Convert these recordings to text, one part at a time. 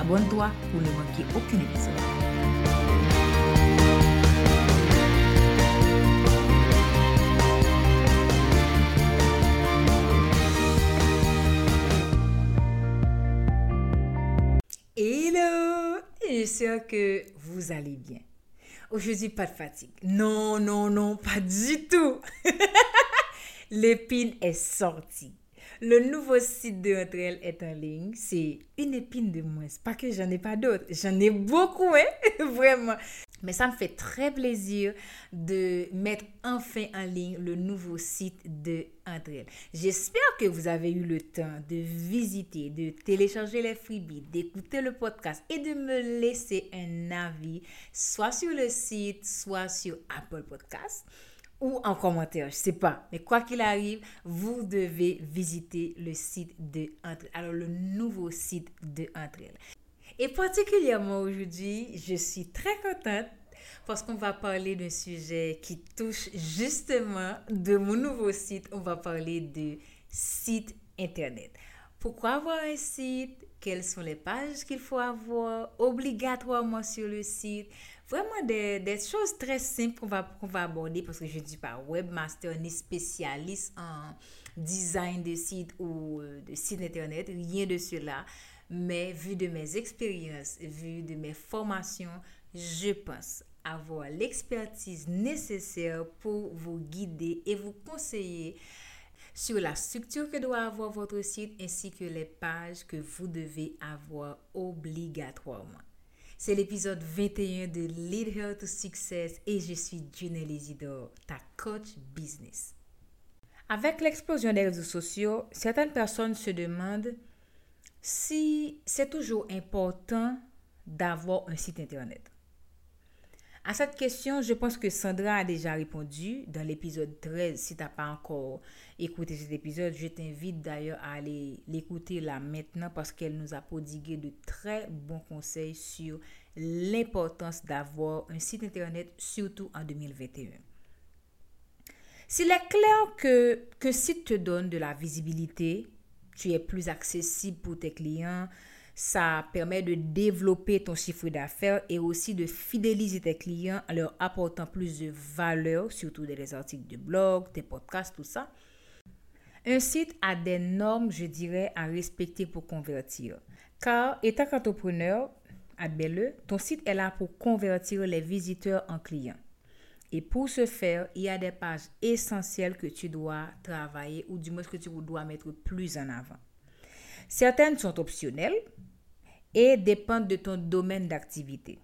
Abonne-toi pour ne manquer aucun épisode. Hello! J'espère que vous allez bien. Aujourd'hui, pas de fatigue. Non, non, non, pas du tout. L'épine est sortie. Le nouveau site de Entre est en ligne. C'est une épine de moins. Pas que j'en ai pas d'autres. J'en ai beaucoup, hein? Vraiment. Mais ça me fait très plaisir de mettre enfin en ligne le nouveau site de Entre J'espère que vous avez eu le temps de visiter, de télécharger les freebies, d'écouter le podcast et de me laisser un avis, soit sur le site, soit sur Apple Podcast ou en commentaire, je sais pas. Mais quoi qu'il arrive, vous devez visiter le site de Entre Alors, le nouveau site de Entre Et particulièrement aujourd'hui, je suis très contente parce qu'on va parler d'un sujet qui touche justement de mon nouveau site. On va parler de site Internet. Pourquoi avoir un site? Quelles sont les pages qu'il faut avoir? Obligatoirement sur le site? Vraiment des, choses très simples qu'on va, va aborder parce que je ne suis pas webmaster ni spécialiste en design de site ou euh, de site internet, rien de cela. Mais vu de mes expériences, vu de mes formations, je pense avoir l'expertise nécessaire pour vous guider et vous conseiller sur la structure que doit avoir votre site ainsi que les pages que vous devez avoir obligatoirement. C'est l'épisode 21 de Lead Her to Success et je suis Junelle Isidore, ta coach business. Avec l'explosion des réseaux sociaux, certaines personnes se demandent si c'est toujours important d'avoir un site internet. À cette question, je pense que Sandra a déjà répondu dans l'épisode 13. Si tu n'as pas encore écouté cet épisode, je t'invite d'ailleurs à aller l'écouter là maintenant parce qu'elle nous a prodigué de très bons conseils sur l'importance d'avoir un site internet, surtout en 2021. S'il est clair que qu'un site te donne de la visibilité, tu es plus accessible pour tes clients, ça permet de développer ton chiffre d'affaires et aussi de fidéliser tes clients en leur apportant plus de valeur, surtout dans les articles de blog, tes podcasts, tout ça. Un site a des normes, je dirais, à respecter pour convertir. Car, étant entrepreneur, admets-le, ton site est là pour convertir les visiteurs en clients. Et pour ce faire, il y a des pages essentielles que tu dois travailler ou du moins que tu dois mettre plus en avant. Certaines sont optionnelles et dépendent de ton domaine d'activité.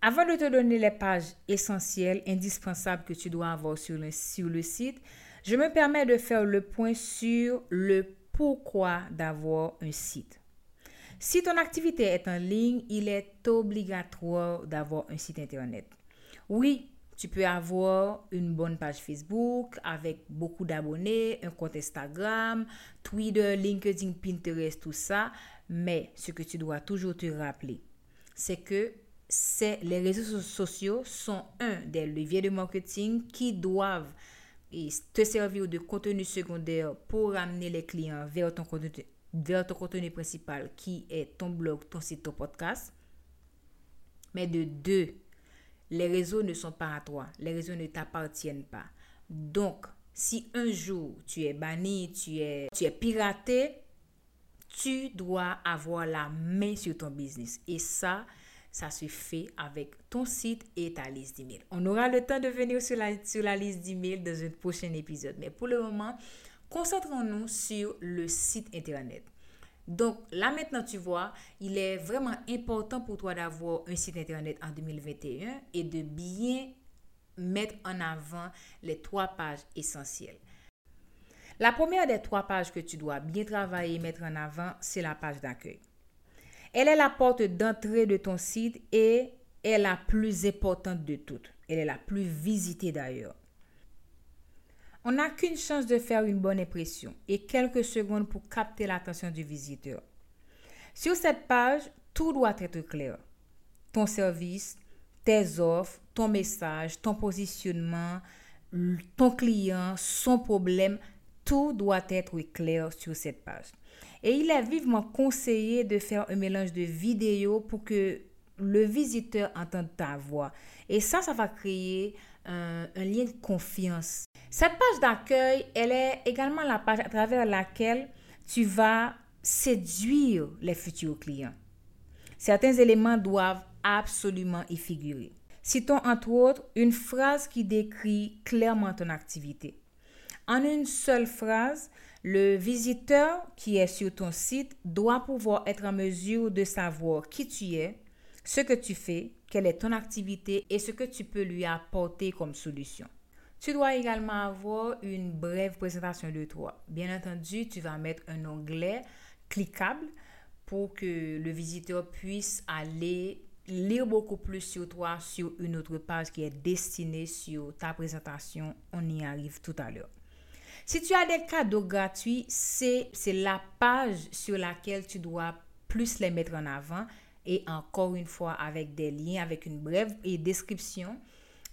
Avant de te donner les pages essentielles, indispensables que tu dois avoir sur le, sur le site, je me permets de faire le point sur le pourquoi d'avoir un site. Si ton activité est en ligne, il est obligatoire d'avoir un site Internet. Oui, tu peux avoir une bonne page Facebook avec beaucoup d'abonnés, un compte Instagram, Twitter, LinkedIn, Pinterest, tout ça. Mais ce que tu dois toujours te rappeler, c'est que les réseaux sociaux sont un des leviers de marketing qui doivent te servir de contenu secondaire pour amener les clients vers ton contenu, vers ton contenu principal qui est ton blog, ton site, ton podcast. Mais de deux, les réseaux ne sont pas à toi. Les réseaux ne t'appartiennent pas. Donc, si un jour tu es banni, tu es, tu es piraté, tu dois avoir la main sur ton business. Et ça, ça se fait avec ton site et ta liste d'emails. On aura le temps de venir sur la, sur la liste d'emails dans un prochain épisode. Mais pour le moment, concentrons-nous sur le site Internet. Donc là maintenant, tu vois, il est vraiment important pour toi d'avoir un site Internet en 2021 et de bien mettre en avant les trois pages essentielles. La première des trois pages que tu dois bien travailler et mettre en avant, c'est la page d'accueil. Elle est la porte d'entrée de ton site et est la plus importante de toutes. Elle est la plus visitée d'ailleurs. On n'a qu'une chance de faire une bonne impression et quelques secondes pour capter l'attention du visiteur. Sur cette page, tout doit être clair. Ton service, tes offres, ton message, ton positionnement, ton client, son problème, tout doit être clair sur cette page. Et il est vivement conseillé de faire un mélange de vidéos pour que le visiteur entende ta voix. Et ça, ça va créer un, un lien de confiance. Cette page d'accueil, elle est également la page à travers laquelle tu vas séduire les futurs clients. Certains éléments doivent absolument y figurer. Citons entre autres une phrase qui décrit clairement ton activité. En une seule phrase, le visiteur qui est sur ton site doit pouvoir être en mesure de savoir qui tu es, ce que tu fais, quelle est ton activité et ce que tu peux lui apporter comme solution. Tu dois également avoir une brève présentation de toi. Bien entendu, tu vas mettre un onglet cliquable pour que le visiteur puisse aller lire beaucoup plus sur toi sur une autre page qui est destinée sur ta présentation. On y arrive tout à l'heure. Si tu as des cadeaux gratuits, c'est la page sur laquelle tu dois plus les mettre en avant et encore une fois avec des liens, avec une brève description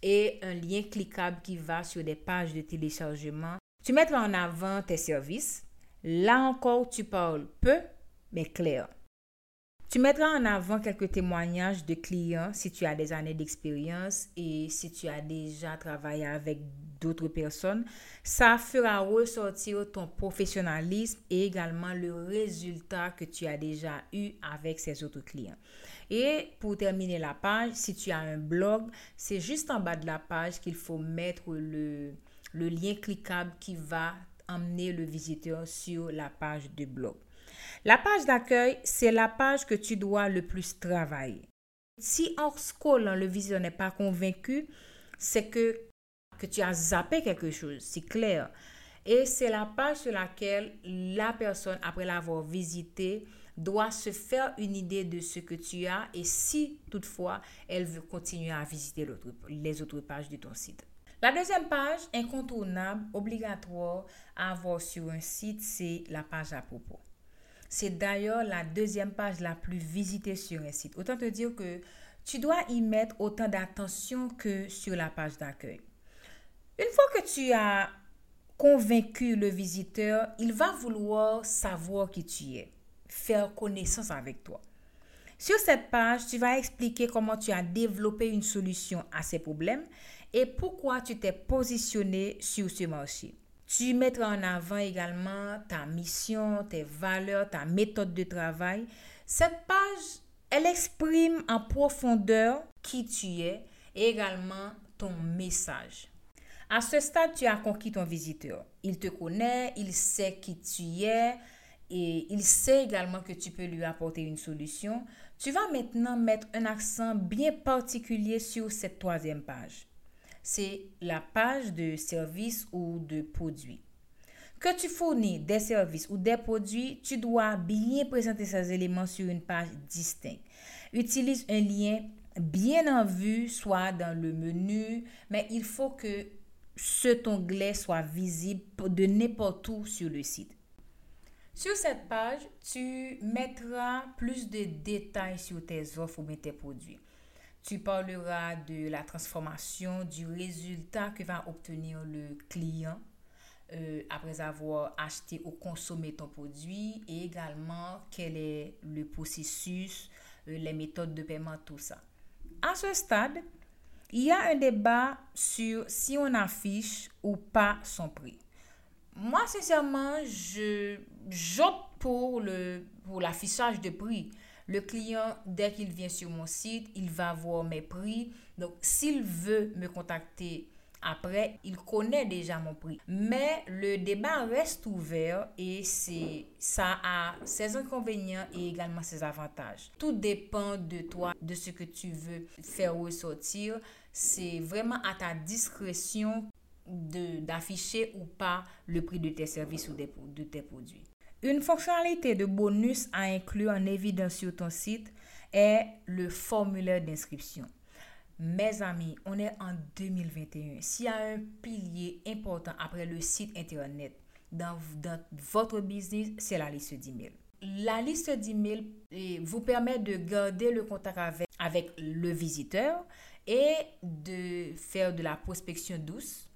et un lien cliquable qui va sur des pages de téléchargement. Tu mettras en avant tes services. Là encore, tu parles peu, mais clair. Tu mettras en avant quelques témoignages de clients si tu as des années d'expérience et si tu as déjà travaillé avec d'autres personnes. Ça fera ressortir ton professionnalisme et également le résultat que tu as déjà eu avec ces autres clients. Et pour terminer la page, si tu as un blog, c'est juste en bas de la page qu'il faut mettre le, lien cliquable qui va emmener le visiteur sur la page de blog. La page d'accueil, c'est la page que tu dois le plus travailler. Si en scrollant, le visiteur n'est pas convaincu, c'est que, que tu as zappé quelque chose, c'est clair. Et c'est la page sur laquelle la personne, après l'avoir visité, doit se faire une idée de ce que tu as et si toutefois elle veut continuer à visiter les autres pages de ton site. La deuxième page incontournable, obligatoire à avoir sur un site, c'est la page à propos. C'est d'ailleurs la deuxième page la plus visitée sur un site. Autant te dire que tu dois y mettre autant d'attention que sur la page d'accueil. Une fois que tu as convaincu le visiteur, il va vouloir savoir qui tu es, faire connaissance avec toi. Sur cette page, tu vas expliquer comment tu as développé une solution à ces problèmes et pourquoi tu t'es positionné sur ce marché. Tu mettras en avant également ta mission, tes valeurs, ta méthode de travail. Cette page, elle exprime en profondeur qui tu es et également ton message. À ce stade, tu as conquis ton visiteur. Il te connaît, il sait qui tu es et il sait également que tu peux lui apporter une solution. Tu vas maintenant mettre un accent bien particulier sur cette troisième page c'est la page de services ou de produits. Que tu fournis des services ou des produits, tu dois bien présenter ces éléments sur une page distincte. Utilise un lien bien en vue, soit dans le menu, mais il faut que cet onglet soit visible de n'importe où sur le site. Sur cette page, tu mettras plus de détails sur tes offres ou tes produits. Tu parleras de la transformation, du résultat que va obtenir le client euh, après avoir acheté ou consommé ton produit et également quel est le processus, euh, les méthodes de paiement, tout ça. À ce stade, il y a un débat sur si on affiche ou pas son prix. moi, sincèrement, j'opte pour le pour l'affichage de prix. Le client, dès qu'il vient sur mon site, il va voir mes prix. Donc, s'il veut me contacter après, il connaît déjà mon prix. Mais le débat reste ouvert et c'est ça a ses inconvénients et également ses avantages. Tout dépend de toi, de ce que tu veux faire ressortir. C'est vraiment à ta discrétion d'afficher ou pas le prix de tes services ou de tes produits. Une fonctionnalité de bonus à inclure en évidence sur ton site est le formulaire d'inscription. Mes amis, on est en 2021. S'il y a un pilier important après le site internet dans, votre business, c'est la liste d'emails. La liste d'emails eh, vous permet de garder le contact avec le visiteur et de faire de la prospection douce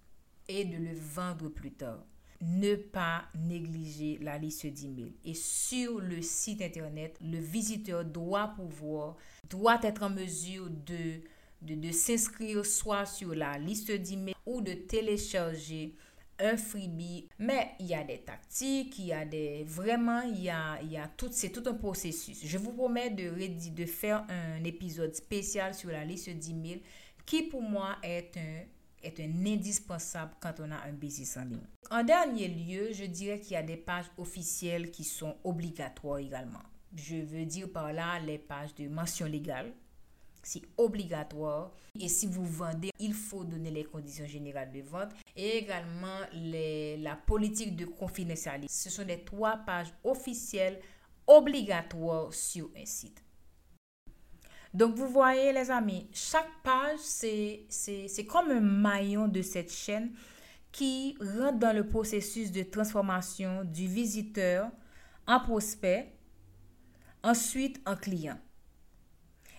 et de le vendre plus tard. Ne pas négliger la liste d'emails. Et sur le site internet, le visiteur doit pouvoir, doit être en mesure de s'inscrire soit sur la liste d'emails ou de télécharger un freebie. Mais il y a des tactiques, il y a des... Vraiment, il il y a tout... C'est tout un processus. Je vous promets de, de faire un épisode spécial sur la liste d'emails qui pour moi est un, est un indispensable quand on a un business en ligne. En dernier lieu, je dirais qu'il y a des pages officielles qui sont obligatoires également. Je veux dire par là les pages de mention légale c'est obligatoire. Et si vous vendez, il faut donner les conditions générales de vente et également la politique de confidentialité. Ce sont les trois pages officielles obligatoires sur un site. Donc, vous voyez, les amis, chaque page, c'est comme un maillon de cette chaîne qui rentre dans le processus de transformation du visiteur en prospect, ensuite en client.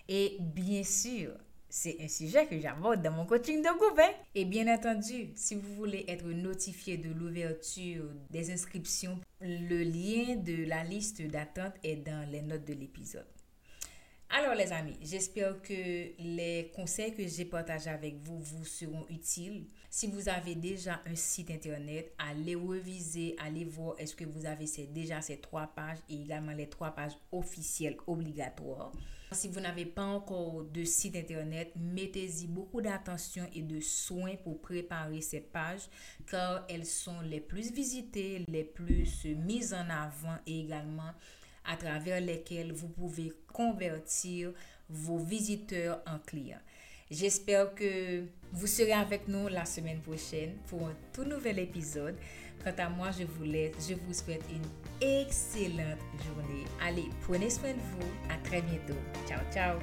Et bien sûr, c'est un sujet que j'aborde dans mon coaching de groupe. Hein. Et bien entendu, si vous voulez être notifié de l'ouverture des inscriptions, le lien de la liste d'attente est dans les notes de l'épisode. Alors les amis, j'espère que les conseils que j'ai partagés avec vous vous seront utiles. Si vous avez déjà un site internet, allez reviser, allez voir est-ce que vous avez déjà ces trois pages et également les trois pages officielles obligatoires. Si vous n'avez pas encore de site internet, mettez-y beaucoup d'attention et de soins pour préparer ces pages car elles sont les plus visitées, les plus mises en avant et également à travers lesquelles vous pouvez convertir vos visiteurs en clients. J'espère que vous serez avec nous la semaine prochaine pour un tout nouvel épisode. Quant à moi, je vous laisse. Je vous souhaite une excellente journée. Allez, prenez soin de vous. À très bientôt. Ciao, ciao.